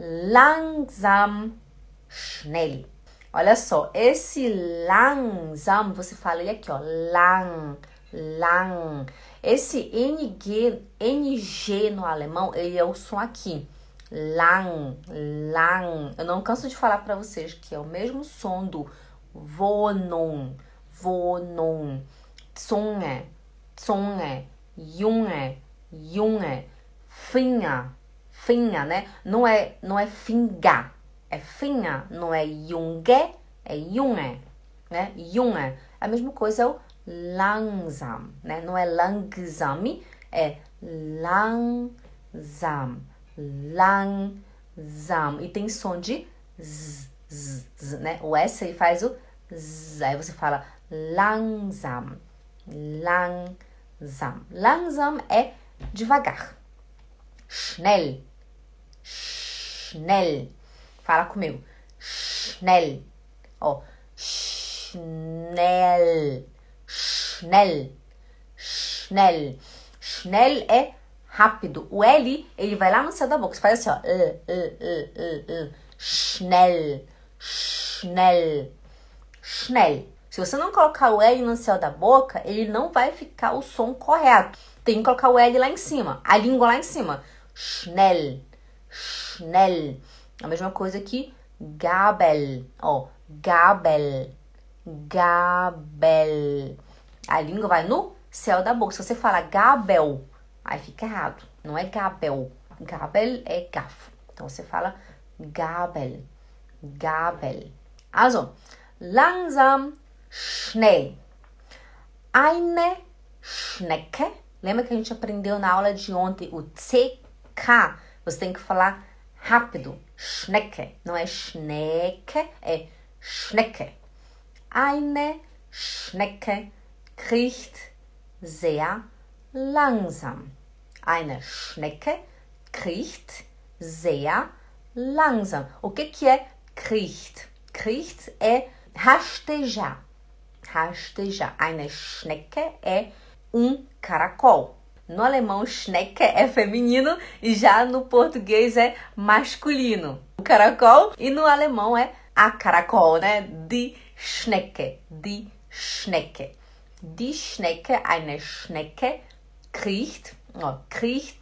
langsam, schnell. Olha só, esse langsam, você fala ele aqui, ó, lang, lang. Esse NG, NG no alemão, ele é o som aqui. Lang, lang. Eu não canso de falar para vocês que é o mesmo som do Wohnung, Wohnung. Zunge, Zunge, Junge, Junge. Finger, Finger, né? Não é, não é finga, é Finger. Não é Junge, é Junge, né? Junge. A mesma coisa é o langsam, né? Não é langsam, é langsam, langsam. E tem som de z, z, z, né? O S aí faz o z, aí você fala langsam, langsam. Langsam é devagar. Schnell, schnell. Fala comigo. Schnell. Ó, schnell schnell, schnell. Schnell é rápido. O L, ele vai lá no céu da boca. Você faz assim, ó. Uh, uh, uh, schnell, schnell, schnell. Se você não colocar o L no céu da boca, ele não vai ficar o som correto. Tem que colocar o L lá em cima, a língua lá em cima. Schnell, schnell. A mesma coisa que Gabel, ó. Gabel, Gabel. A língua vai no céu da boca. Se você fala Gabel, aí fica errado. Não é Gabel. Gabel é garfo. Então você fala Gabel. Gabel. Also, langsam, schnell. Eine Schnecke. Lembra que a gente aprendeu na aula de ontem o CK? Você tem que falar rápido. Schnecke. Não é Schnecke, é Schnecke. Eine Schnecke kriecht sehr langsam. Eine Schnecke kriecht sehr langsam. O que, que é kriecht? Kriecht é rastejar. Rastejar. Eine Schnecke é um caracol. No alemão, Schnecke é feminino e já no português é masculino. O caracol e no alemão é a caracol, né? Die Schnecke. Die Schnecke. Die Schnecke, eine Schnecke, kriecht, ó, kriecht,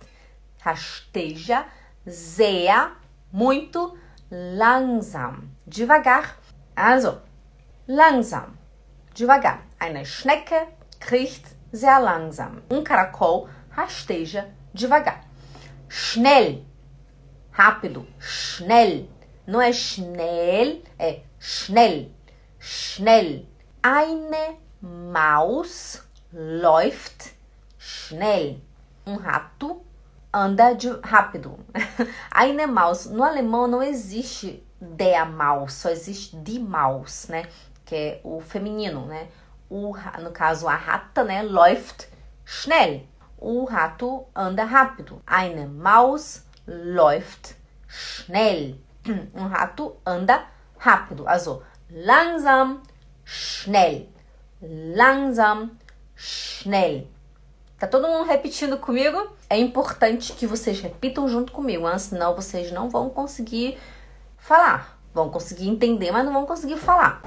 rasteja, sehr, muito, langsam, devagar. Also, langsam, devagar. Eine Schnecke kriecht sehr langsam. Um caracol rasteja devagar. Schnell, rápido, schnell. Não é schnell, é schnell, schnell. Eine Maus läuft schnell. Um rato anda de rápido. Eine Maus. No alemão não existe der Maus, só existe die Maus, né? Que é o feminino, né? O, no caso, a rata, né? Läuft schnell. O rato anda rápido. Eine Maus läuft schnell. Um rato anda rápido. Also, langsam, schnell langsam, schnell. Tá todo mundo repetindo comigo? É importante que vocês repitam junto comigo, senão vocês não vão conseguir falar. Vão conseguir entender, mas não vão conseguir falar.